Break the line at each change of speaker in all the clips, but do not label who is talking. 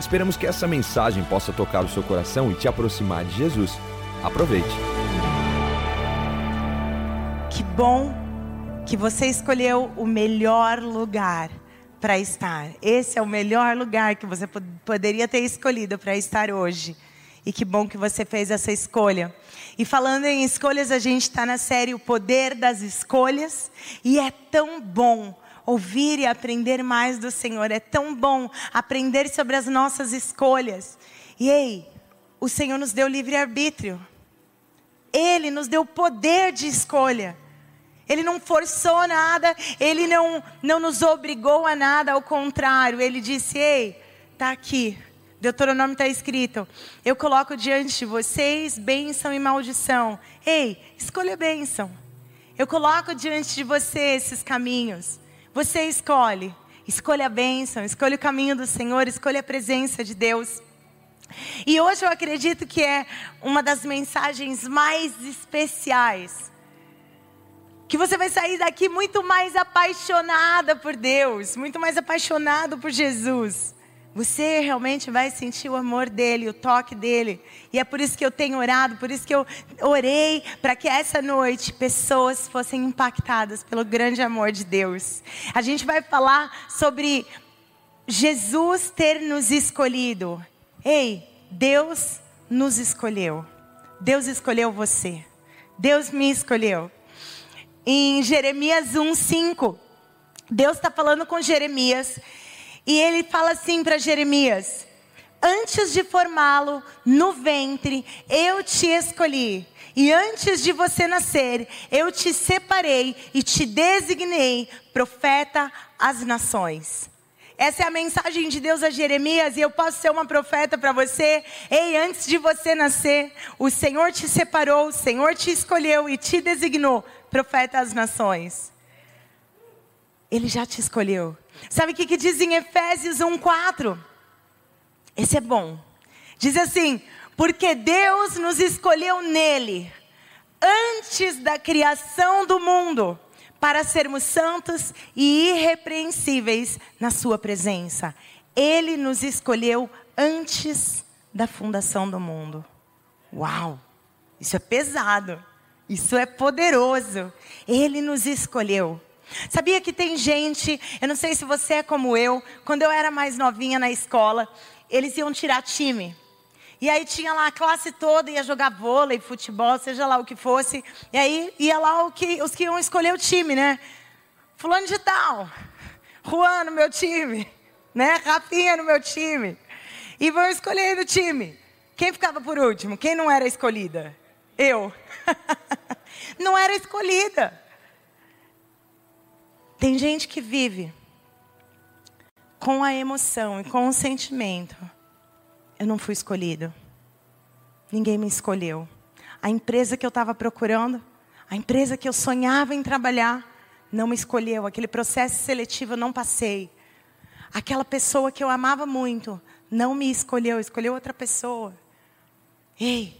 Esperamos que essa mensagem possa tocar o seu coração e te aproximar de Jesus. Aproveite.
Que bom que você escolheu o melhor lugar para estar. Esse é o melhor lugar que você pod poderia ter escolhido para estar hoje. E que bom que você fez essa escolha. E falando em escolhas, a gente está na série O Poder das Escolhas. E é tão bom ouvir e aprender mais do Senhor. É tão bom aprender sobre as nossas escolhas. E ei, o Senhor nos deu livre-arbítrio. Ele nos deu poder de escolha. Ele não forçou nada, ele não, não nos obrigou a nada, ao contrário, ele disse: Ei, está aqui, Deuteronômio está escrito: Eu coloco diante de vocês bênção e maldição. Ei, escolha bênção. Eu coloco diante de você esses caminhos. Você escolhe. Escolha a bênção, escolha o caminho do Senhor, escolha a presença de Deus. E hoje eu acredito que é uma das mensagens mais especiais. Que você vai sair daqui muito mais apaixonada por Deus, muito mais apaixonado por Jesus. Você realmente vai sentir o amor dele, o toque dele. E é por isso que eu tenho orado, por isso que eu orei para que essa noite pessoas fossem impactadas pelo grande amor de Deus. A gente vai falar sobre Jesus ter nos escolhido. Ei, Deus nos escolheu. Deus escolheu você. Deus me escolheu. Em Jeremias 1:5, Deus está falando com Jeremias e ele fala assim para Jeremias: Antes de formá-lo no ventre, eu te escolhi. E antes de você nascer, eu te separei e te designei profeta às nações. Essa é a mensagem de Deus a Jeremias e eu posso ser uma profeta para você. Ei, antes de você nascer, o Senhor te separou, o Senhor te escolheu e te designou profeta às nações. Ele já te escolheu. Sabe o que, que diz em Efésios 1,4? Esse é bom. Diz assim: porque Deus nos escolheu nele, antes da criação do mundo, para sermos santos e irrepreensíveis na Sua presença. Ele nos escolheu antes da fundação do mundo. Uau! Isso é pesado. Isso é poderoso. Ele nos escolheu. Sabia que tem gente, eu não sei se você é como eu, quando eu era mais novinha na escola, eles iam tirar time. E aí tinha lá a classe toda, ia jogar vôlei, futebol, seja lá o que fosse. E aí ia lá que, os que iam escolher o time, né? Fulano de tal, Juan no meu time, né? Rafinha no meu time. E vão escolher no time. Quem ficava por último? Quem não era escolhida? Eu. não era escolhida. Tem gente que vive com a emoção e com o sentimento. Eu não fui escolhido. Ninguém me escolheu. A empresa que eu estava procurando, a empresa que eu sonhava em trabalhar, não me escolheu. Aquele processo seletivo eu não passei. Aquela pessoa que eu amava muito, não me escolheu, escolheu outra pessoa. Ei,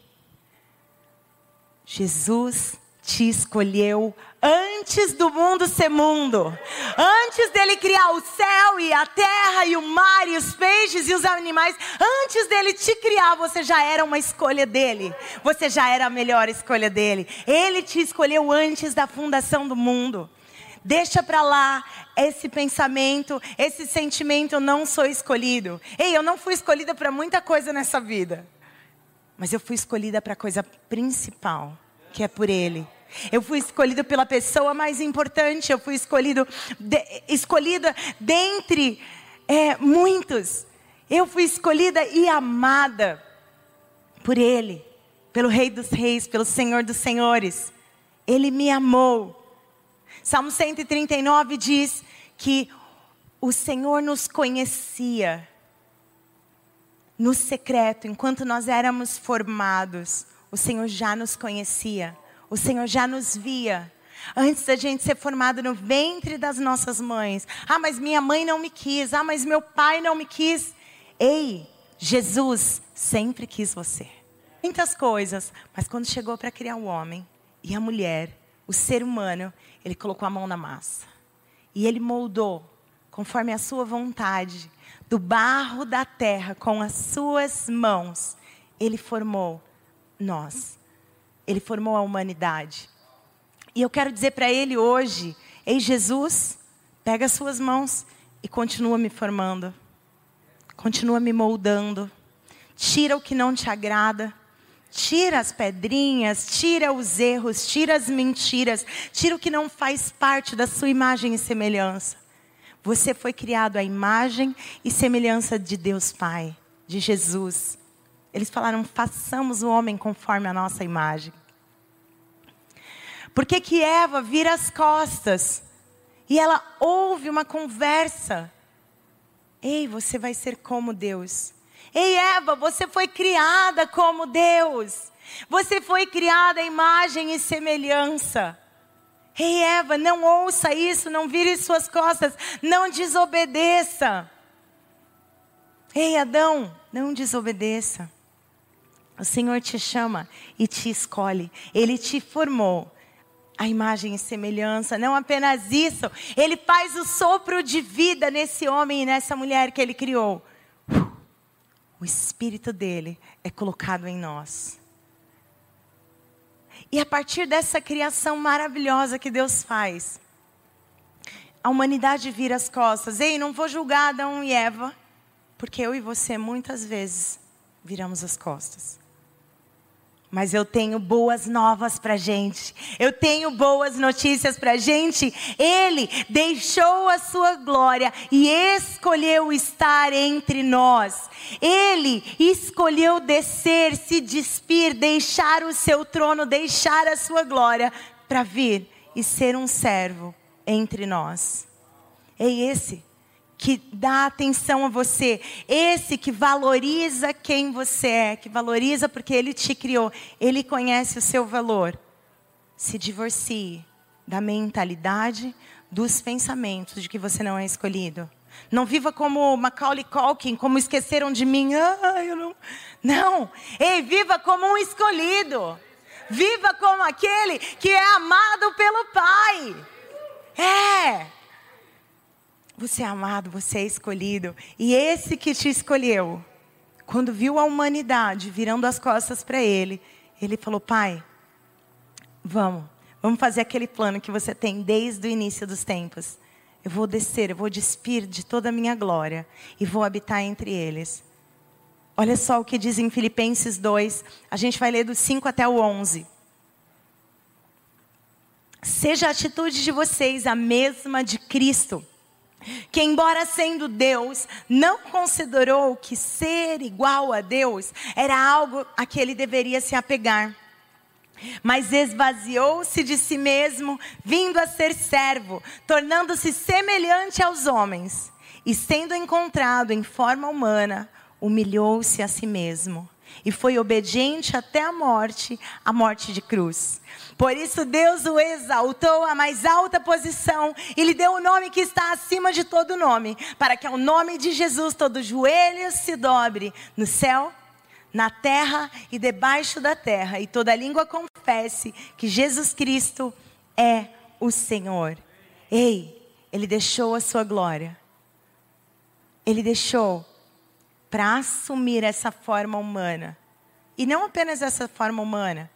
Jesus te escolheu antes do mundo ser mundo. Antes dele criar o céu e a terra e o mar e os peixes e os animais, antes dele te criar, você já era uma escolha dele. Você já era a melhor escolha dele. Ele te escolheu antes da fundação do mundo. Deixa para lá esse pensamento, esse sentimento, eu não sou escolhido. Ei, eu não fui escolhida para muita coisa nessa vida. Mas eu fui escolhida para a coisa principal, que é por ele eu fui escolhido pela pessoa mais importante. Eu fui escolhido, de, escolhida dentre é, muitos. Eu fui escolhida e amada por Ele, pelo Rei dos Reis, pelo Senhor dos Senhores. Ele me amou. Salmo 139 diz que o Senhor nos conhecia no secreto, enquanto nós éramos formados, o Senhor já nos conhecia, o Senhor já nos via. Antes da gente ser formado no ventre das nossas mães. Ah, mas minha mãe não me quis. Ah, mas meu pai não me quis. Ei, Jesus sempre quis você. Muitas coisas, mas quando chegou para criar o homem e a mulher, o ser humano, ele colocou a mão na massa. E ele moldou conforme a sua vontade do barro da terra com as suas mãos, ele formou nós. Ele formou a humanidade. E eu quero dizer para ele hoje: Ei, Jesus, pega as suas mãos e continua me formando, continua me moldando. Tira o que não te agrada. Tira as pedrinhas, tira os erros, tira as mentiras, tira o que não faz parte da sua imagem e semelhança. Você foi criado à imagem e semelhança de Deus Pai, de Jesus. Eles falaram: façamos o homem conforme a nossa imagem. Por que, que Eva vira as costas e ela ouve uma conversa? Ei, você vai ser como Deus. Ei, Eva, você foi criada como Deus. Você foi criada à imagem e semelhança. Ei, Eva, não ouça isso, não vire suas costas, não desobedeça. Ei, Adão, não desobedeça. O Senhor te chama e te escolhe. Ele te formou a imagem e semelhança. Não apenas isso, ele faz o sopro de vida nesse homem e nessa mulher que ele criou. O espírito dele é colocado em nós. E a partir dessa criação maravilhosa que Deus faz, a humanidade vira as costas. Ei, não vou julgar Adão e Eva, porque eu e você muitas vezes viramos as costas. Mas eu tenho boas novas para gente. Eu tenho boas notícias para gente. Ele deixou a sua glória e escolheu estar entre nós. Ele escolheu descer, se despir, deixar o seu trono, deixar a sua glória para vir e ser um servo entre nós. É esse que dá atenção a você, esse que valoriza quem você é, que valoriza porque ele te criou, ele conhece o seu valor. Se divorcie da mentalidade, dos pensamentos de que você não é escolhido. Não viva como Macaulay Culkin, como esqueceram de mim. Ah, eu não. Não. Ei, viva como um escolhido. Viva como aquele que é amado pelo Pai. É. Você é amado, você é escolhido. E esse que te escolheu, quando viu a humanidade virando as costas para ele, ele falou: Pai, vamos, vamos fazer aquele plano que você tem desde o início dos tempos. Eu vou descer, eu vou despir de toda a minha glória e vou habitar entre eles. Olha só o que diz em Filipenses 2, a gente vai ler do 5 até o 11. Seja a atitude de vocês a mesma de Cristo que, embora sendo Deus, não considerou que ser igual a Deus era algo a que ele deveria se apegar. Mas esvaziou-se de si mesmo, vindo a ser servo, tornando-se semelhante aos homens. E sendo encontrado em forma humana, humilhou-se a si mesmo. E foi obediente até a morte a morte de cruz. Por isso Deus o exaltou à mais alta posição e lhe deu o nome que está acima de todo nome, para que ao nome de Jesus todo joelho se dobre no céu, na terra e debaixo da terra, e toda língua confesse que Jesus Cristo é o Senhor. Ei, ele deixou a sua glória. Ele deixou para assumir essa forma humana. E não apenas essa forma humana,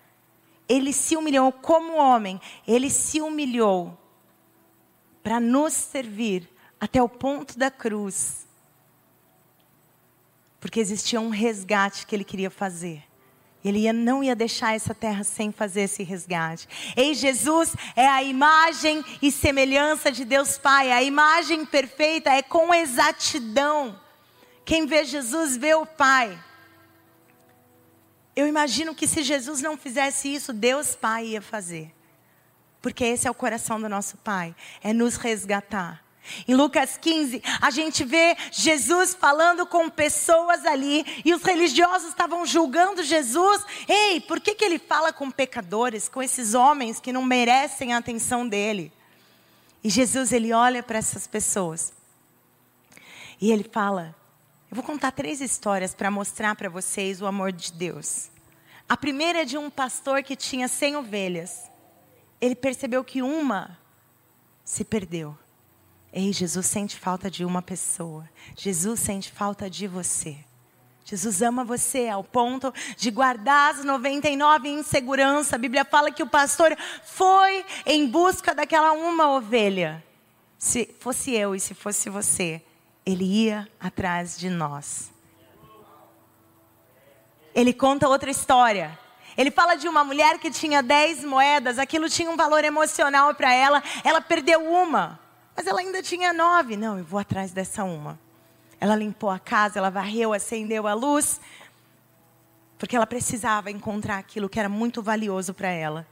ele se humilhou como homem, ele se humilhou para nos servir até o ponto da cruz. Porque existia um resgate que ele queria fazer. Ele ia, não ia deixar essa terra sem fazer esse resgate. Ei, Jesus é a imagem e semelhança de Deus Pai. A imagem perfeita é com exatidão. Quem vê Jesus vê o Pai. Eu imagino que se Jesus não fizesse isso, Deus Pai ia fazer. Porque esse é o coração do nosso Pai, é nos resgatar, Em Lucas 15, a gente vê Jesus falando com pessoas ali e os religiosos estavam julgando Jesus. Ei, por que, que ele fala com pecadores, com esses homens que não merecem a atenção dele? E Jesus, ele olha para essas pessoas e ele fala: Eu vou contar três histórias para mostrar para vocês o amor de Deus. A primeira é de um pastor que tinha 100 ovelhas. Ele percebeu que uma se perdeu. Ei, Jesus sente falta de uma pessoa. Jesus sente falta de você. Jesus ama você ao ponto de guardar as 99 em segurança. A Bíblia fala que o pastor foi em busca daquela uma ovelha. Se fosse eu e se fosse você, ele ia atrás de nós. Ele conta outra história. Ele fala de uma mulher que tinha 10 moedas, aquilo tinha um valor emocional para ela, ela perdeu uma. Mas ela ainda tinha nove. Não, eu vou atrás dessa uma. Ela limpou a casa, ela varreu, acendeu a luz, porque ela precisava encontrar aquilo que era muito valioso para ela.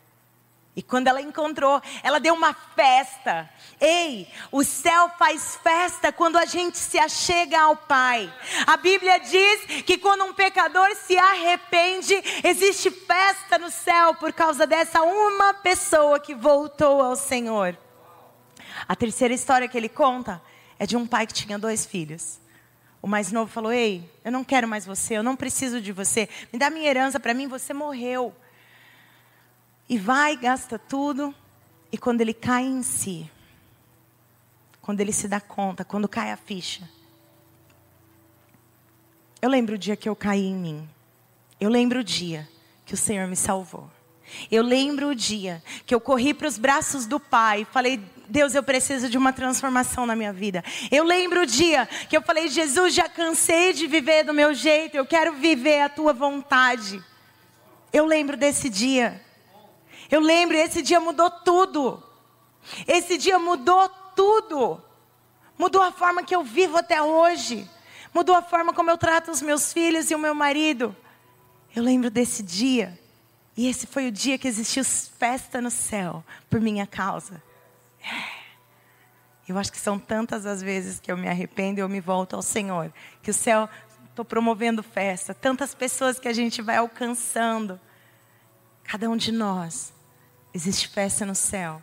E quando ela encontrou, ela deu uma festa. Ei, o céu faz festa quando a gente se achega ao Pai. A Bíblia diz que quando um pecador se arrepende, existe festa no céu por causa dessa uma pessoa que voltou ao Senhor. A terceira história que ele conta é de um pai que tinha dois filhos. O mais novo falou: Ei, eu não quero mais você, eu não preciso de você. Me dá minha herança para mim, você morreu. E vai, gasta tudo. E quando ele cai em si, quando ele se dá conta, quando cai a ficha. Eu lembro o dia que eu caí em mim. Eu lembro o dia que o Senhor me salvou. Eu lembro o dia que eu corri para os braços do Pai e falei: Deus, eu preciso de uma transformação na minha vida. Eu lembro o dia que eu falei: Jesus, já cansei de viver do meu jeito, eu quero viver a tua vontade. Eu lembro desse dia. Eu lembro, esse dia mudou tudo. Esse dia mudou tudo. Mudou a forma que eu vivo até hoje. Mudou a forma como eu trato os meus filhos e o meu marido. Eu lembro desse dia. E esse foi o dia que existiu festa no céu por minha causa. É. Eu acho que são tantas as vezes que eu me arrependo e eu me volto ao Senhor. Que o céu, estou promovendo festa. Tantas pessoas que a gente vai alcançando. Cada um de nós, existe festa no céu.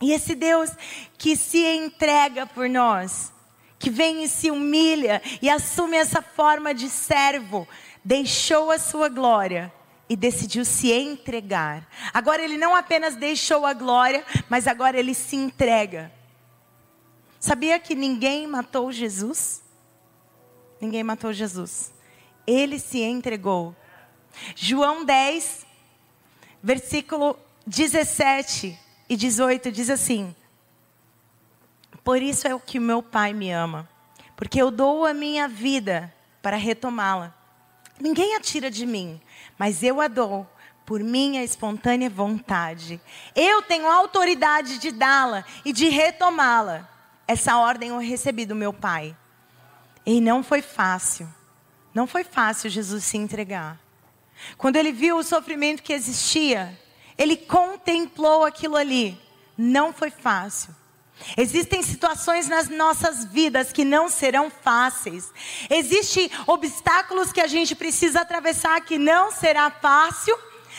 E esse Deus que se entrega por nós, que vem e se humilha e assume essa forma de servo, deixou a sua glória e decidiu se entregar. Agora ele não apenas deixou a glória, mas agora ele se entrega. Sabia que ninguém matou Jesus? Ninguém matou Jesus. Ele se entregou. João 10, versículo 17 e 18 diz assim: Por isso é o que meu Pai me ama, porque eu dou a minha vida para retomá-la. Ninguém a tira de mim, mas eu a dou por minha espontânea vontade. Eu tenho autoridade de dá-la e de retomá-la. Essa ordem eu recebi do meu Pai. E não foi fácil. Não foi fácil Jesus se entregar. Quando ele viu o sofrimento que existia, ele contemplou aquilo ali. Não foi fácil. Existem situações nas nossas vidas que não serão fáceis. Existem obstáculos que a gente precisa atravessar que não será fácil,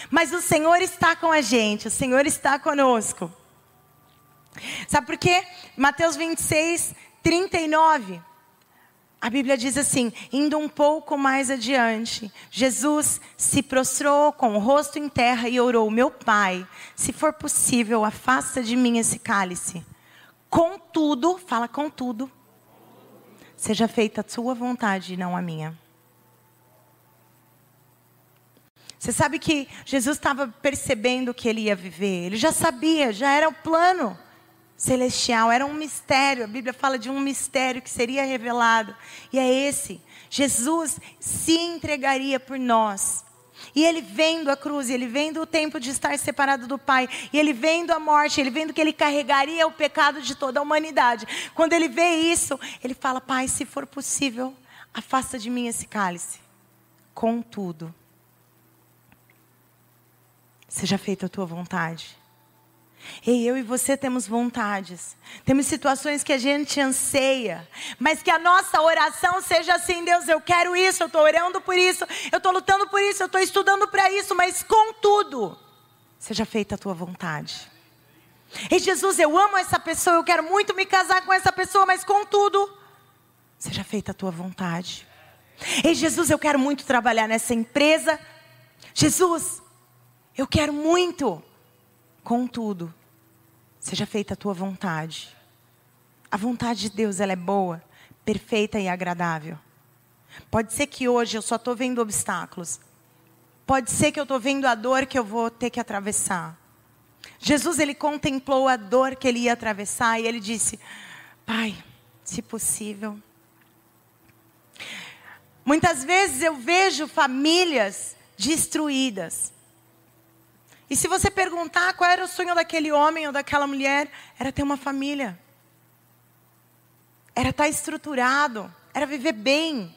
mas o Senhor está com a gente, o Senhor está conosco. Sabe por quê? Mateus 26, 39. A Bíblia diz assim: indo um pouco mais adiante, Jesus se prostrou com o rosto em terra e orou: Meu pai, se for possível, afasta de mim esse cálice. Contudo, fala contudo, seja feita a sua vontade e não a minha. Você sabe que Jesus estava percebendo que ele ia viver, ele já sabia, já era o plano celestial, era um mistério. A Bíblia fala de um mistério que seria revelado, e é esse: Jesus se entregaria por nós. E ele vendo a cruz, ele vendo o tempo de estar separado do Pai, e ele vendo a morte, ele vendo que ele carregaria o pecado de toda a humanidade. Quando ele vê isso, ele fala: Pai, se for possível, afasta de mim esse cálice. Contudo, seja feita a tua vontade. Ei, eu e você temos vontades, temos situações que a gente anseia, mas que a nossa oração seja assim: Deus, eu quero isso, eu estou orando por isso, eu estou lutando por isso, eu estou estudando para isso, mas contudo, seja feita a tua vontade. Ei, Jesus, eu amo essa pessoa, eu quero muito me casar com essa pessoa, mas contudo, seja feita a tua vontade. Ei, Jesus, eu quero muito trabalhar nessa empresa. Jesus, eu quero muito. Contudo, seja feita a tua vontade. A vontade de Deus, ela é boa, perfeita e agradável. Pode ser que hoje eu só estou vendo obstáculos. Pode ser que eu estou vendo a dor que eu vou ter que atravessar. Jesus, ele contemplou a dor que ele ia atravessar e ele disse: Pai, se possível. Muitas vezes eu vejo famílias destruídas. E se você perguntar qual era o sonho daquele homem ou daquela mulher, era ter uma família. Era estar estruturado, era viver bem.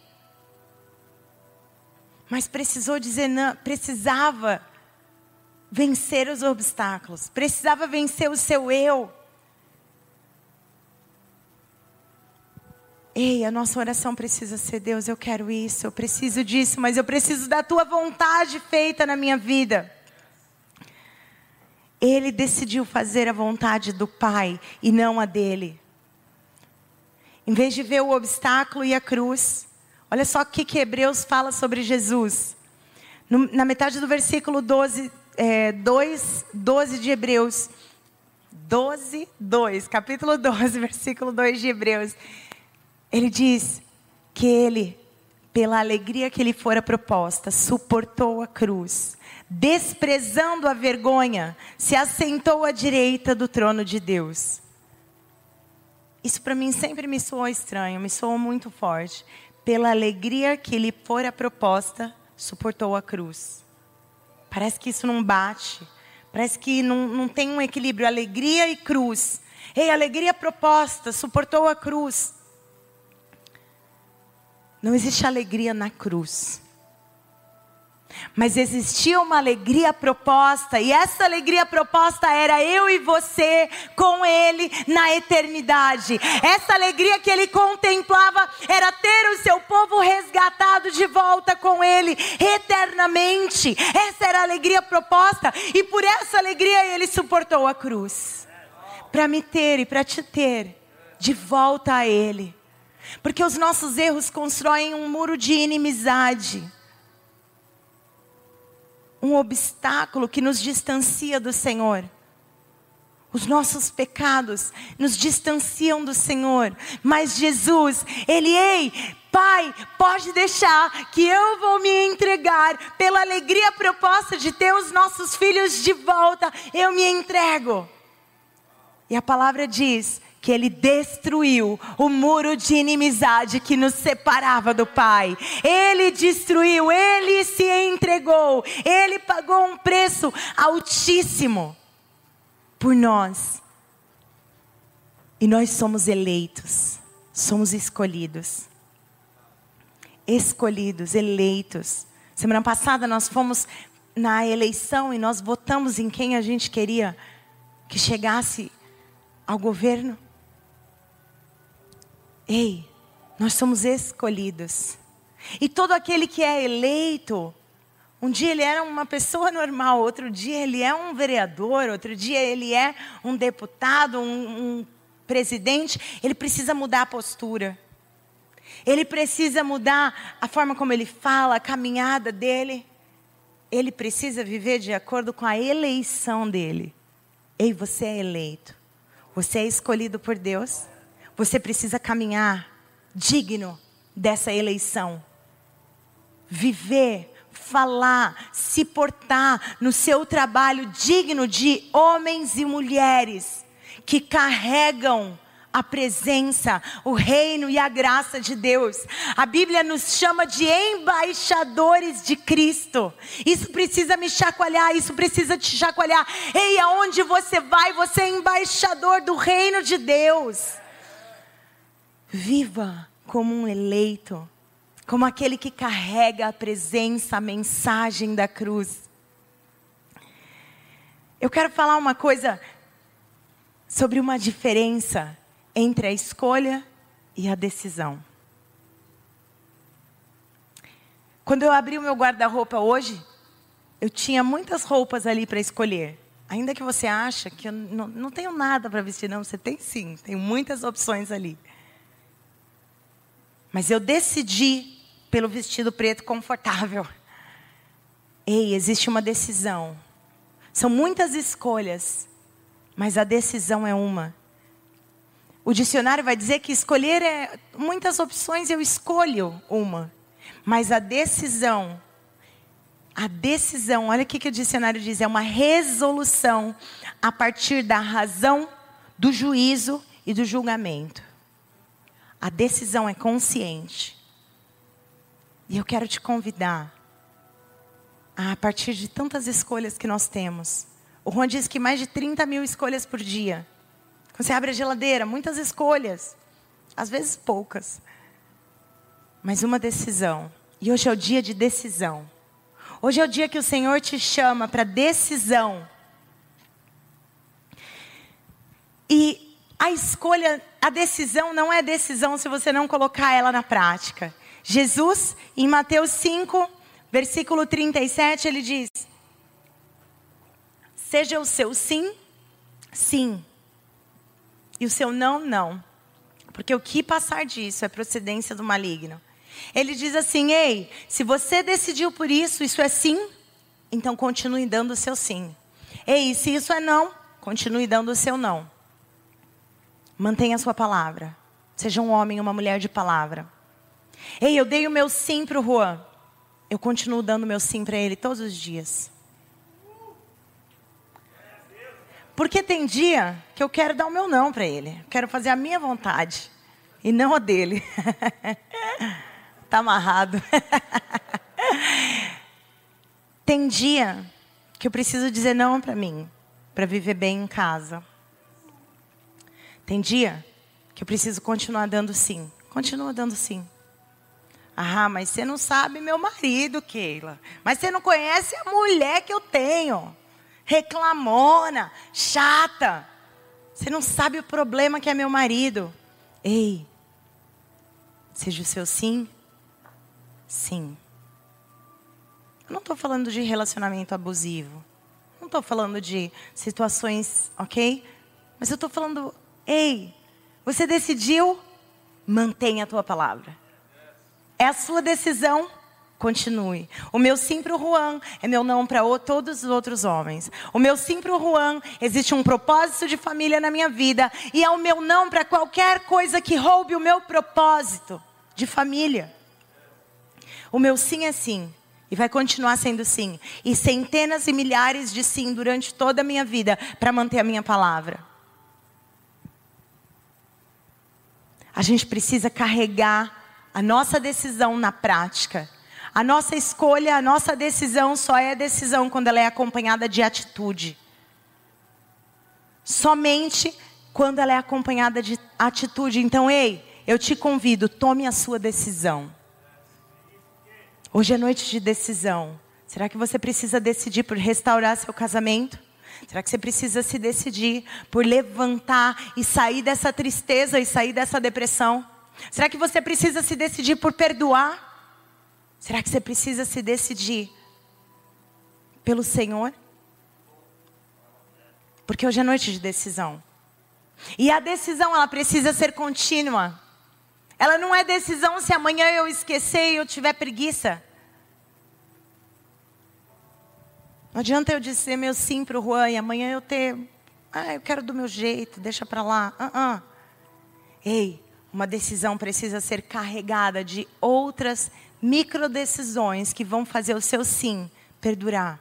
Mas precisou dizer não, precisava vencer os obstáculos, precisava vencer o seu eu. Ei, a nossa oração precisa ser: Deus, eu quero isso, eu preciso disso, mas eu preciso da tua vontade feita na minha vida. Ele decidiu fazer a vontade do Pai e não a dele. Em vez de ver o obstáculo e a cruz, olha só o que, que Hebreus fala sobre Jesus. No, na metade do versículo 12, é, 2, 12 de Hebreus. 12, 2, capítulo 12, versículo 2 de Hebreus. Ele diz que ele, pela alegria que lhe fora proposta, suportou a cruz, desprezando a vergonha, se assentou à direita do trono de Deus. Isso para mim sempre me soou estranho, me soou muito forte. Pela alegria que lhe fora proposta, suportou a cruz. Parece que isso não bate. Parece que não, não tem um equilíbrio. Alegria e cruz. Ei, alegria proposta, suportou a cruz. Não existe alegria na cruz. Mas existia uma alegria proposta, e essa alegria proposta era eu e você com Ele na eternidade. Essa alegria que Ele contemplava era ter o seu povo resgatado de volta com Ele eternamente. Essa era a alegria proposta, e por essa alegria Ele suportou a cruz para me ter e para te ter de volta a Ele. Porque os nossos erros constroem um muro de inimizade um obstáculo que nos distancia do Senhor. Os nossos pecados nos distanciam do Senhor. Mas Jesus, Ele, ei, Pai, pode deixar que eu vou me entregar pela alegria proposta de ter os nossos filhos de volta. Eu me entrego. E a palavra diz que ele destruiu o muro de inimizade que nos separava do Pai. Ele destruiu, ele se entregou, ele pagou um preço altíssimo por nós. E nós somos eleitos, somos escolhidos. Escolhidos, eleitos. Semana passada nós fomos na eleição e nós votamos em quem a gente queria que chegasse ao governo. Ei, nós somos escolhidos. E todo aquele que é eleito, um dia ele era uma pessoa normal, outro dia ele é um vereador, outro dia ele é um deputado, um, um presidente, ele precisa mudar a postura. Ele precisa mudar a forma como ele fala, a caminhada dele. Ele precisa viver de acordo com a eleição dele. Ei, você é eleito. Você é escolhido por Deus. Você precisa caminhar digno dessa eleição. Viver, falar, se portar no seu trabalho digno de homens e mulheres que carregam a presença, o reino e a graça de Deus. A Bíblia nos chama de embaixadores de Cristo. Isso precisa me chacoalhar, isso precisa te chacoalhar. Ei, aonde você vai, você é embaixador do reino de Deus. Viva como um eleito, como aquele que carrega a presença, a mensagem da cruz. Eu quero falar uma coisa sobre uma diferença entre a escolha e a decisão. Quando eu abri o meu guarda-roupa hoje, eu tinha muitas roupas ali para escolher. Ainda que você acha que eu não, não tenho nada para vestir, não, você tem sim, tem muitas opções ali. Mas eu decidi pelo vestido preto confortável. Ei, existe uma decisão. São muitas escolhas, mas a decisão é uma. O dicionário vai dizer que escolher é muitas opções, eu escolho uma. Mas a decisão, a decisão, olha o que, que o dicionário diz: é uma resolução a partir da razão, do juízo e do julgamento. A decisão é consciente. E eu quero te convidar a partir de tantas escolhas que nós temos. O Juan diz que mais de 30 mil escolhas por dia. Quando você abre a geladeira, muitas escolhas. Às vezes poucas. Mas uma decisão. E hoje é o dia de decisão. Hoje é o dia que o Senhor te chama para decisão. E a escolha, a decisão não é decisão se você não colocar ela na prática. Jesus, em Mateus 5, versículo 37, ele diz: Seja o seu sim, sim, e o seu não, não. Porque o que passar disso é procedência do maligno. Ele diz assim: Ei, se você decidiu por isso, isso é sim, então continue dando o seu sim. Ei, se isso é não, continue dando o seu não. Mantenha a sua palavra. Seja um homem uma mulher de palavra. Ei, eu dei o meu sim para o Juan eu continuo dando meu sim para ele todos os dias. Porque tem dia que eu quero dar o meu não para ele. Quero fazer a minha vontade e não a dele. tá amarrado. tem dia que eu preciso dizer não para mim, para viver bem em casa. Tem dia que eu preciso continuar dando sim. Continua dando sim. Ah, mas você não sabe meu marido, Keila. Mas você não conhece a mulher que eu tenho. Reclamona, chata. Você não sabe o problema que é meu marido. Ei, seja o seu sim, sim. Eu não estou falando de relacionamento abusivo. Não estou falando de situações, ok? Mas eu estou falando, ei, você decidiu, mantenha a tua palavra. É a sua decisão. Continue. O meu sim para o Juan é meu não para todos os outros homens. O meu sim para o Juan, existe um propósito de família na minha vida. E é o meu não para qualquer coisa que roube o meu propósito de família. O meu sim é sim. E vai continuar sendo sim. E centenas e milhares de sim durante toda a minha vida para manter a minha palavra. A gente precisa carregar a nossa decisão na prática. A nossa escolha, a nossa decisão só é decisão quando ela é acompanhada de atitude. Somente quando ela é acompanhada de atitude. Então, ei, eu te convido, tome a sua decisão. Hoje é noite de decisão. Será que você precisa decidir por restaurar seu casamento? Será que você precisa se decidir por levantar e sair dessa tristeza e sair dessa depressão? Será que você precisa se decidir por perdoar? Será que você precisa se decidir pelo Senhor? Porque hoje é noite de decisão. E a decisão, ela precisa ser contínua. Ela não é decisão se amanhã eu esquecer e eu tiver preguiça. Não adianta eu dizer meu sim para o Juan e amanhã eu ter. Ah, eu quero do meu jeito, deixa para lá. Uh -uh. Ei, uma decisão precisa ser carregada de outras micro decisões que vão fazer o seu sim perdurar.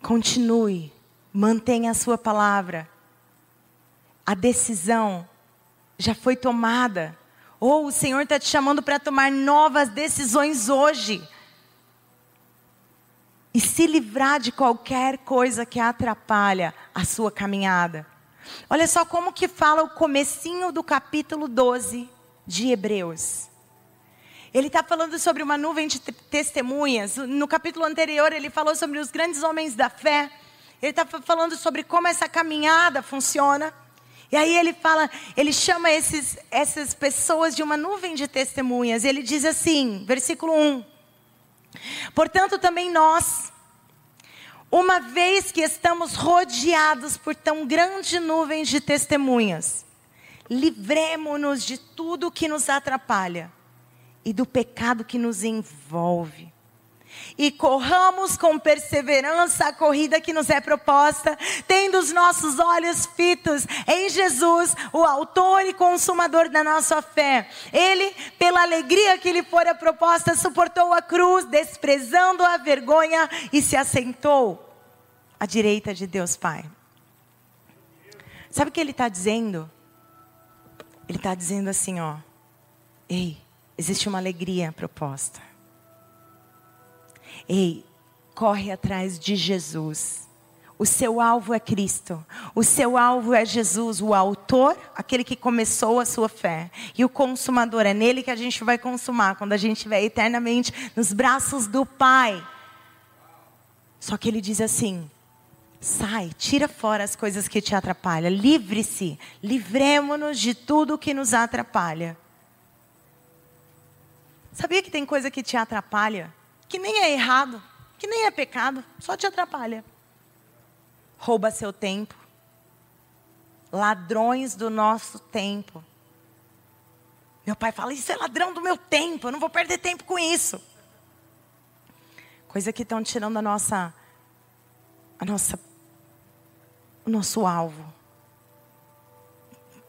Continue, mantenha a sua palavra. A decisão já foi tomada. Ou o Senhor está te chamando para tomar novas decisões hoje. E se livrar de qualquer coisa que atrapalha a sua caminhada. Olha só como que fala o comecinho do capítulo 12 de Hebreus. Ele está falando sobre uma nuvem de testemunhas. No capítulo anterior, ele falou sobre os grandes homens da fé. Ele está falando sobre como essa caminhada funciona. E aí ele fala, ele chama esses, essas pessoas de uma nuvem de testemunhas. Ele diz assim, versículo 1. Portanto, também nós, uma vez que estamos rodeados por tão grande nuvem de testemunhas, livremos-nos de tudo que nos atrapalha e do pecado que nos envolve e corramos com perseverança a corrida que nos é proposta, tendo os nossos olhos fitos em Jesus, o autor e consumador da nossa fé. Ele, pela alegria que lhe fora proposta, suportou a cruz, desprezando a vergonha e se assentou à direita de Deus Pai. Sabe o que ele está dizendo? Ele está dizendo assim, ó. Ei, existe uma alegria proposta. Ei, corre atrás de Jesus. O seu alvo é Cristo. O seu alvo é Jesus, o autor, aquele que começou a sua fé. E o consumador, é nele que a gente vai consumar quando a gente estiver eternamente nos braços do Pai. Só que ele diz assim: sai, tira fora as coisas que te atrapalham, livre-se, livremos-nos de tudo que nos atrapalha. Sabia que tem coisa que te atrapalha? Que nem é errado, que nem é pecado, só te atrapalha. Rouba seu tempo. Ladrões do nosso tempo. Meu pai fala: Isso é ladrão do meu tempo, eu não vou perder tempo com isso. Coisa que estão tirando a nossa, a nossa, o nosso alvo.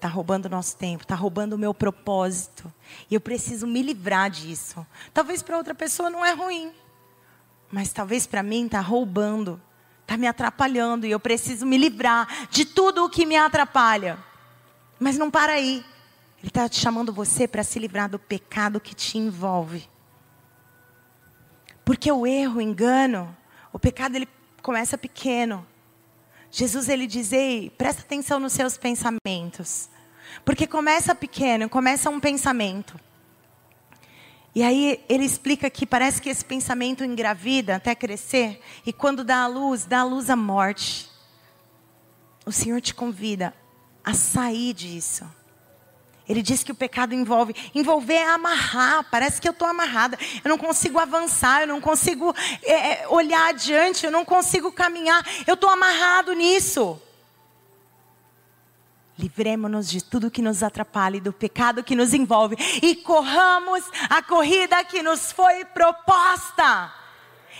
Está roubando o nosso tempo, está roubando o meu propósito. E eu preciso me livrar disso. Talvez para outra pessoa não é ruim. Mas talvez para mim está roubando. Está me atrapalhando. E eu preciso me livrar de tudo o que me atrapalha. Mas não para aí. Ele está chamando você para se livrar do pecado que te envolve. Porque o erro, o engano, o pecado ele começa pequeno. Jesus ele diz: Ei, presta atenção nos seus pensamentos. Porque começa pequeno, começa um pensamento. E aí ele explica que parece que esse pensamento engravida até crescer, e quando dá a luz, dá a luz à morte. O Senhor te convida a sair disso. Ele diz que o pecado envolve. Envolver é amarrar. Parece que eu estou amarrada. Eu não consigo avançar. Eu não consigo é, é olhar adiante. Eu não consigo caminhar. Eu estou amarrado nisso. Livremos-nos de tudo que nos atrapalha e do pecado que nos envolve. E corramos a corrida que nos foi proposta.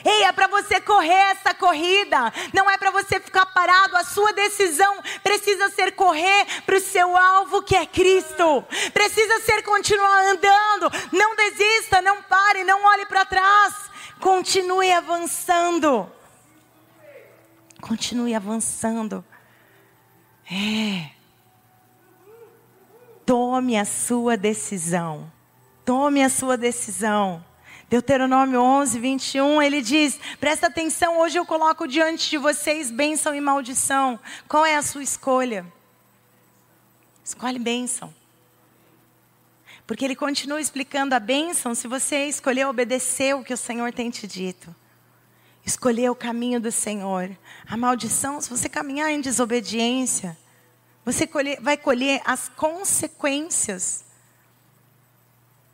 Ei, é para você correr essa corrida, não é para você ficar parado. A sua decisão precisa ser correr para o seu alvo que é Cristo. Precisa ser continuar andando. Não desista, não pare, não olhe para trás. Continue avançando. Continue avançando. É. Tome a sua decisão. Tome a sua decisão. Deuteronômio 11, 21, ele diz: presta atenção, hoje eu coloco diante de vocês bênção e maldição. Qual é a sua escolha? Escolhe bênção. Porque ele continua explicando a bênção se você escolher obedecer o que o Senhor tem te dito. Escolher o caminho do Senhor. A maldição, se você caminhar em desobediência, você vai colher as consequências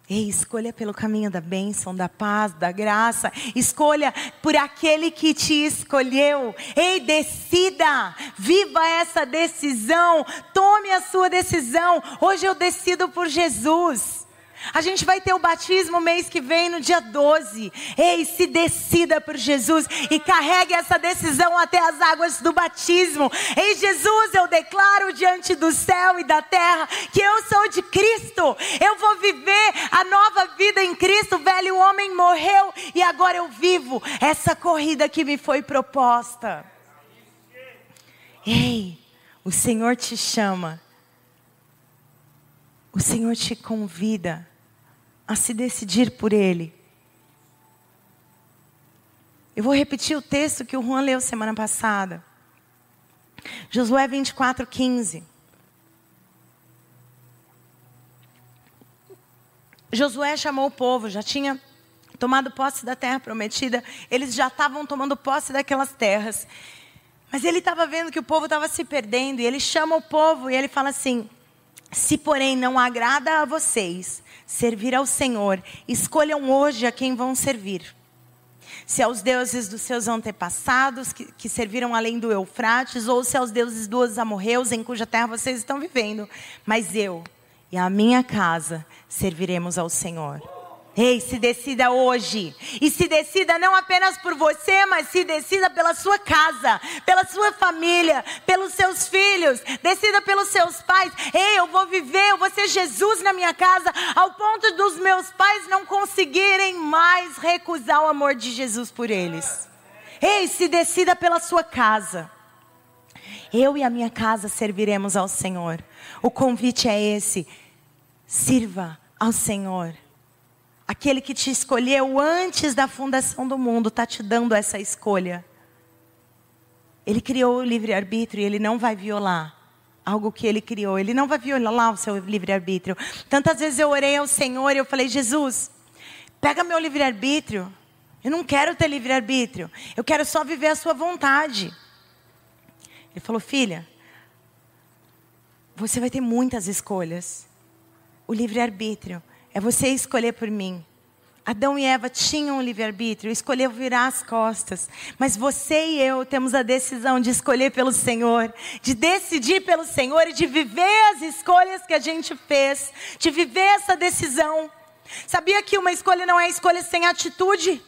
Ei, escolha pelo caminho da bênção, da paz, da graça. Escolha por aquele que te escolheu. Ei, decida. Viva essa decisão. Tome a sua decisão. Hoje eu decido por Jesus. A gente vai ter o batismo mês que vem, no dia 12. Ei, se decida por Jesus e carregue essa decisão até as águas do batismo. Ei, Jesus, eu declaro diante do céu e da terra que eu sou de Cristo. Eu vou viver a nova vida em Cristo. O velho homem morreu e agora eu vivo essa corrida que me foi proposta. Ei, o Senhor te chama. O Senhor te convida a se decidir por Ele. Eu vou repetir o texto que o Juan leu semana passada. Josué 24, 15. Josué chamou o povo, já tinha tomado posse da terra prometida, eles já estavam tomando posse daquelas terras. Mas ele estava vendo que o povo estava se perdendo e ele chama o povo e ele fala assim: Se porém não agrada a vocês servir ao Senhor, escolham hoje a quem vão servir. Se aos deuses dos seus antepassados, que, que serviram além do Eufrates, ou se aos deuses dos amorreus, em cuja terra vocês estão vivendo. Mas eu e a minha casa serviremos ao Senhor. Ei, se decida hoje. E se decida não apenas por você, mas se decida pela sua casa, pela sua família, pelos seus filhos. Decida pelos seus pais. Ei, eu vou viver, eu vou ser Jesus na minha casa, ao ponto dos meus pais não conseguirem mais recusar o amor de Jesus por eles. Ei, se decida pela sua casa. Eu e a minha casa serviremos ao Senhor. O convite é esse: sirva ao Senhor. Aquele que te escolheu antes da fundação do mundo está te dando essa escolha. Ele criou o livre-arbítrio e ele não vai violar algo que ele criou. Ele não vai violar o seu livre-arbítrio. Tantas vezes eu orei ao Senhor e eu falei: Jesus, pega meu livre-arbítrio. Eu não quero ter livre-arbítrio. Eu quero só viver a sua vontade. Ele falou: Filha, você vai ter muitas escolhas. O livre-arbítrio é você escolher por mim. Adão e Eva tinham um livre-arbítrio, escolheu virar as costas. Mas você e eu temos a decisão de escolher pelo Senhor, de decidir pelo Senhor e de viver as escolhas que a gente fez, de viver essa decisão. Sabia que uma escolha não é escolha sem atitude?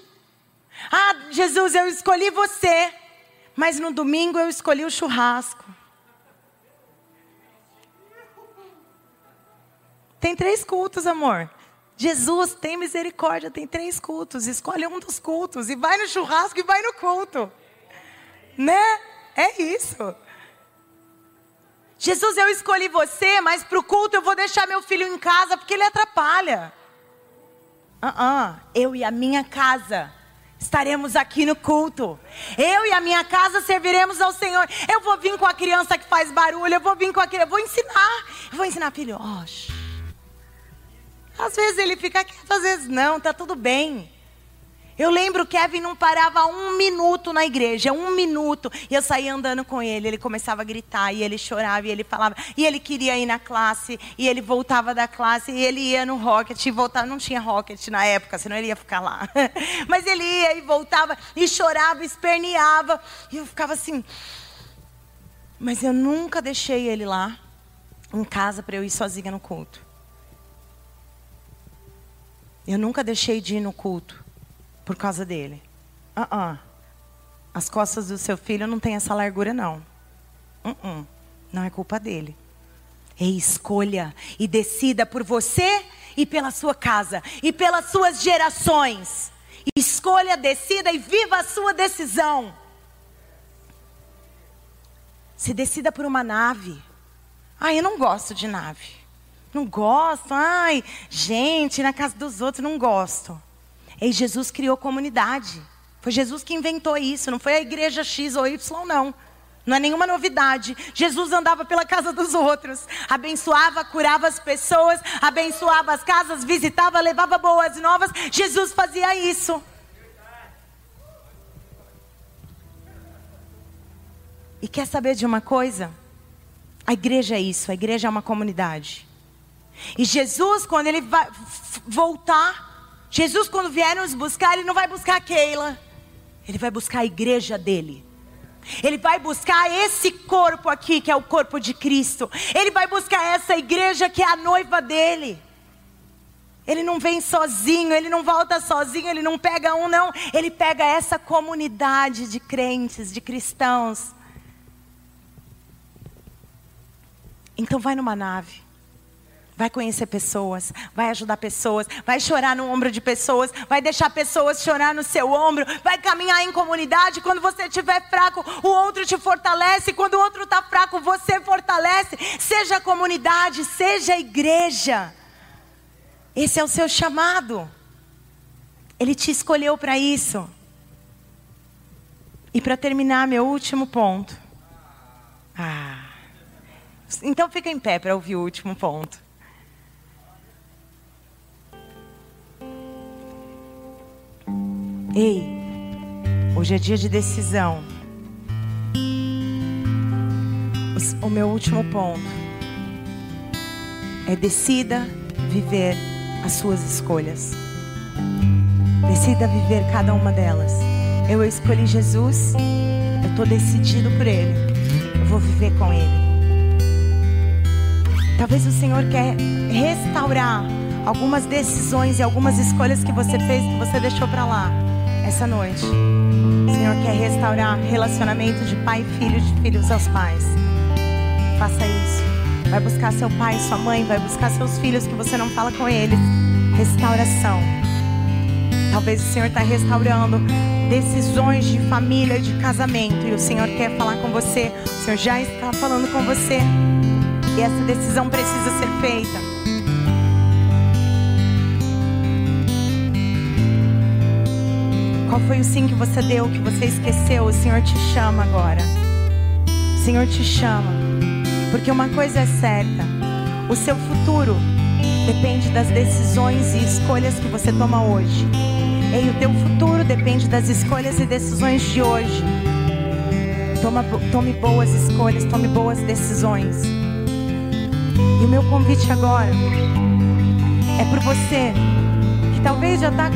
Ah, Jesus, eu escolhi você, mas no domingo eu escolhi o churrasco. Tem três cultos, amor. Jesus tem misericórdia, tem três cultos. Escolhe um dos cultos e vai no churrasco e vai no culto. Né? É isso. Jesus, eu escolhi você, mas para o culto eu vou deixar meu filho em casa porque ele atrapalha. Uh -uh. Eu e a minha casa estaremos aqui no culto. Eu e a minha casa serviremos ao Senhor. Eu vou vir com a criança que faz barulho, eu vou vir com a criança, eu vou ensinar. Eu vou ensinar, filho, oh, às vezes ele fica quieto, às vezes não, tá tudo bem. Eu lembro que Kevin não parava um minuto na igreja, um minuto. E eu saía andando com ele, ele começava a gritar, e ele chorava, e ele falava, e ele queria ir na classe, e ele voltava da classe, e ele ia no rocket, e voltava. Não tinha rocket na época, senão ele ia ficar lá. Mas ele ia e voltava, e chorava, esperneava. E eu ficava assim. Mas eu nunca deixei ele lá, em casa, para eu ir sozinha no culto. Eu nunca deixei de ir no culto por causa dele. Uh -uh. As costas do seu filho não têm essa largura, não. Uh não é culpa dele. É escolha e decida por você e pela sua casa e pelas suas gerações. Escolha, decida e viva a sua decisão. Se decida por uma nave. Ah, eu não gosto de nave. Não gosto. Ai, gente, na casa dos outros não gosto. E Jesus criou comunidade. Foi Jesus que inventou isso, não foi a igreja X ou Y, não. Não é nenhuma novidade. Jesus andava pela casa dos outros, abençoava, curava as pessoas, abençoava as casas, visitava, levava boas novas. Jesus fazia isso. E quer saber de uma coisa? A igreja é isso, a igreja é uma comunidade. E Jesus, quando ele vai voltar, Jesus, quando vier nos buscar, ele não vai buscar Keila, ele vai buscar a igreja dele. Ele vai buscar esse corpo aqui, que é o corpo de Cristo. Ele vai buscar essa igreja que é a noiva dele. Ele não vem sozinho, ele não volta sozinho, ele não pega um, não. Ele pega essa comunidade de crentes, de cristãos. Então vai numa nave. Vai conhecer pessoas, vai ajudar pessoas, vai chorar no ombro de pessoas, vai deixar pessoas chorar no seu ombro, vai caminhar em comunidade. Quando você estiver fraco, o outro te fortalece. Quando o outro está fraco, você fortalece. Seja comunidade, seja igreja. Esse é o seu chamado. Ele te escolheu para isso. E para terminar, meu último ponto. Ah. Então fica em pé para ouvir o último ponto. Ei, hoje é dia de decisão. o meu último ponto é decida viver as suas escolhas. Decida viver cada uma delas. Eu escolhi Jesus, eu estou decidido por Ele, eu vou viver com Ele. Talvez o Senhor quer restaurar algumas decisões e algumas escolhas que você fez, que você deixou para lá essa noite. O Senhor quer restaurar relacionamento de pai e filho, de filhos aos pais. Faça isso. Vai buscar seu pai, sua mãe, vai buscar seus filhos que você não fala com eles. Restauração. Talvez o Senhor está restaurando decisões de família, de casamento, e o Senhor quer falar com você. O Senhor já está falando com você. E essa decisão precisa ser feita. Qual foi o sim que você deu, que você esqueceu? O Senhor te chama agora. O Senhor te chama. Porque uma coisa é certa: o seu futuro depende das decisões e escolhas que você toma hoje. E o teu futuro depende das escolhas e decisões de hoje. Toma, tome boas escolhas, tome boas decisões. E o meu convite agora é por você que talvez já está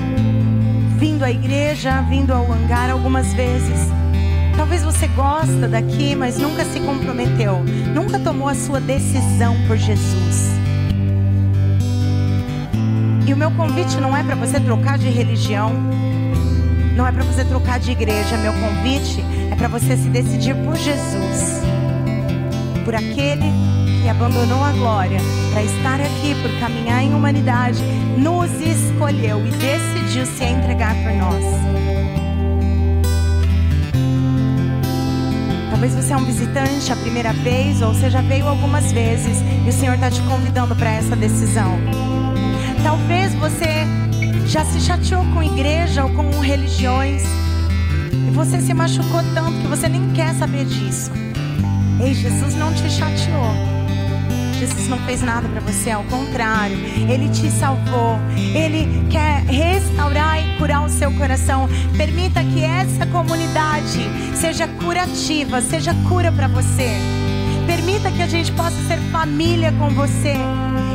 vindo à igreja, vindo ao hangar algumas vezes. Talvez você gosta daqui, mas nunca se comprometeu, nunca tomou a sua decisão por Jesus. E o meu convite não é para você trocar de religião, não é para você trocar de igreja. Meu convite é para você se decidir por Jesus, por aquele que abandonou a glória para estar aqui, por caminhar em humanidade, nos escolheu e decidiu se entregar por nós. Talvez você é um visitante a primeira vez, ou você já veio algumas vezes e o Senhor está te convidando para essa decisão. Talvez você já se chateou com igreja ou com religiões e você se machucou tanto que você nem quer saber disso. Ei, Jesus não te chateou. Jesus não fez nada para você, ao contrário, Ele te salvou. Ele quer restaurar e curar o seu coração. Permita que essa comunidade seja curativa, seja cura para você. Permita que a gente possa ser família com você.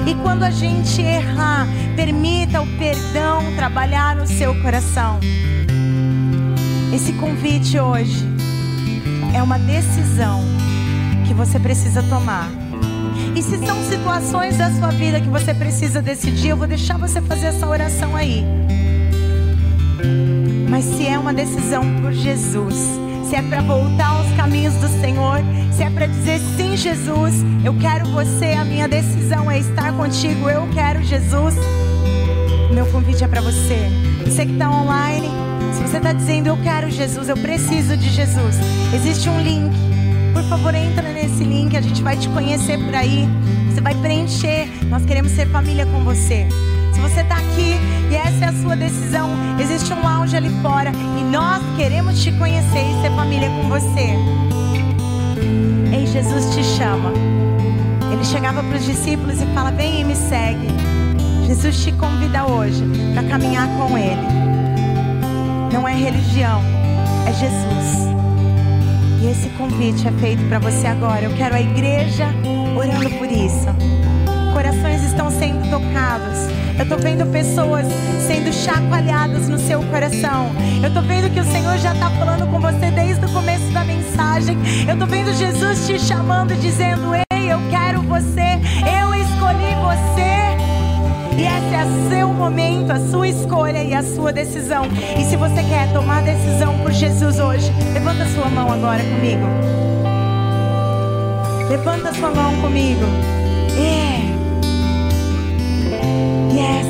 E quando a gente errar, permita o perdão trabalhar no seu coração. Esse convite hoje é uma decisão que você precisa tomar. E se são situações da sua vida que você precisa decidir, eu vou deixar você fazer essa oração aí. Mas se é uma decisão por Jesus, se é para voltar aos caminhos do Senhor, se é para dizer sim, Jesus, eu quero você, a minha decisão é estar contigo, eu quero Jesus. Meu convite é para você. Você que está online, se você está dizendo eu quero Jesus, eu preciso de Jesus, existe um link por favor, entra nesse link, a gente vai te conhecer por aí. Você vai preencher. Nós queremos ser família com você. Se você está aqui e essa é a sua decisão, existe um lounge ali fora e nós queremos te conhecer e ser família com você. Ei, Jesus te chama. Ele chegava para os discípulos e fala: Vem e me segue. Jesus te convida hoje para caminhar com Ele. Não é religião, é Jesus. Convite é feito para você agora. Eu quero a igreja orando por isso. Corações estão sendo tocados. Eu estou vendo pessoas sendo chacoalhadas no seu coração. Eu estou vendo que o Senhor já está falando com você desde o começo da mensagem. Eu estou vendo Jesus te chamando, dizendo: E esse é o seu momento, a sua escolha e a sua decisão. E se você quer tomar decisão por Jesus hoje, levanta sua mão agora comigo. Levanta sua mão comigo. É. Yes.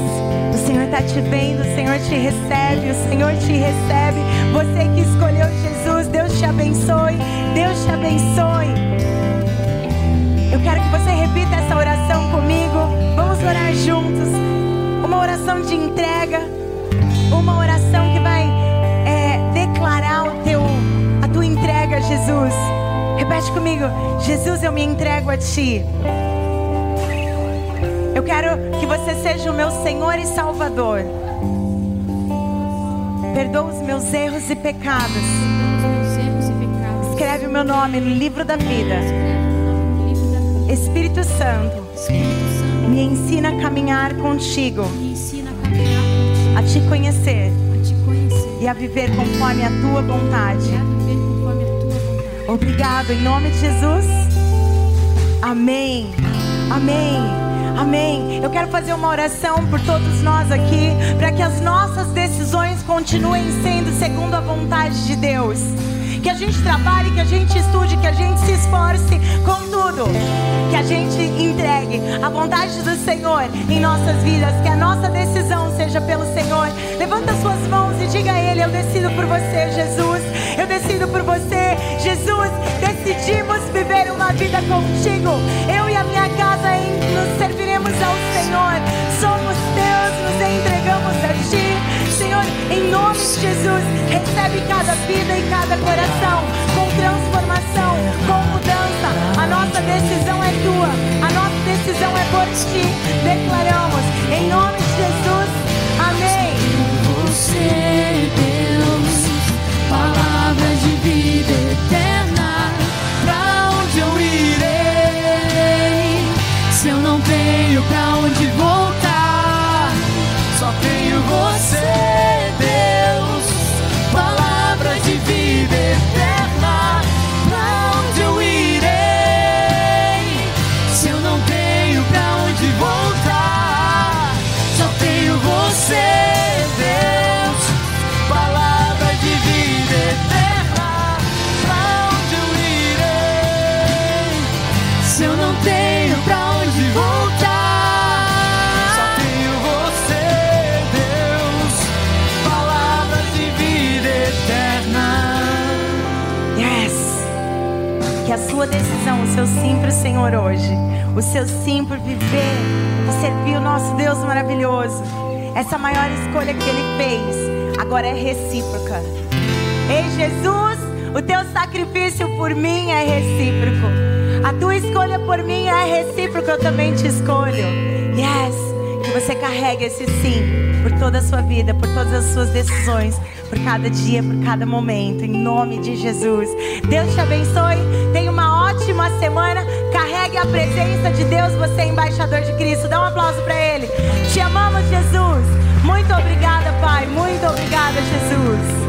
O Senhor está te vendo, o Senhor te recebe, o Senhor te recebe. Você que escolheu Jesus, Deus te abençoe. Deus te abençoe. Quero que você repita essa oração comigo. Vamos orar juntos. Uma oração de entrega. Uma oração que vai é, declarar o teu, a tua entrega a Jesus. Repete comigo. Jesus, eu me entrego a Ti. Eu quero que você seja o meu Senhor e Salvador. Perdoa os meus erros e pecados. Escreve o meu nome no livro da vida Espírito Santo, me ensina a caminhar contigo,
a
te conhecer e a viver conforme a tua vontade. Obrigado, em nome de Jesus. Amém. Amém. Amém. Eu quero fazer uma oração por todos nós aqui, para que as nossas decisões continuem sendo segundo a vontade de Deus. Que a gente trabalhe, que a gente estude, que a gente se esforce com tudo. Que a gente entregue a vontade do Senhor em nossas vidas. Que a nossa decisão seja pelo Senhor. Levanta suas mãos e diga a Ele: Eu decido por você, Jesus. Eu decido por você, Jesus. Decidimos viver uma vida contigo. Eu e a minha casa nos serviremos ao Senhor. Somos teus, nos entregamos a Ti. Senhor, em nome de Jesus, recebe cada vida e cada coração com transformação, com mudança. A nossa decisão é tua, a nossa decisão é por Ti. Declaramos, em nome de Jesus, amém.
Você, Deus, palavras de vida eterna.
Seu sim pro Senhor hoje, o seu sim por viver e servir o nosso Deus maravilhoso, essa maior escolha que Ele fez, agora é recíproca. Ei, Jesus, o teu sacrifício por mim é recíproco. A tua escolha por mim é recíproca, eu também te escolho. Yes. Que você carregue esse sim por toda a sua vida, por todas as suas decisões, por cada dia, por cada momento, em nome de Jesus. Deus te abençoe. Tenha uma ótima semana. Carregue a presença de Deus, você é embaixador de Cristo. Dá um aplauso para Ele. Te amamos, Jesus. Muito obrigada, Pai. Muito obrigada, Jesus.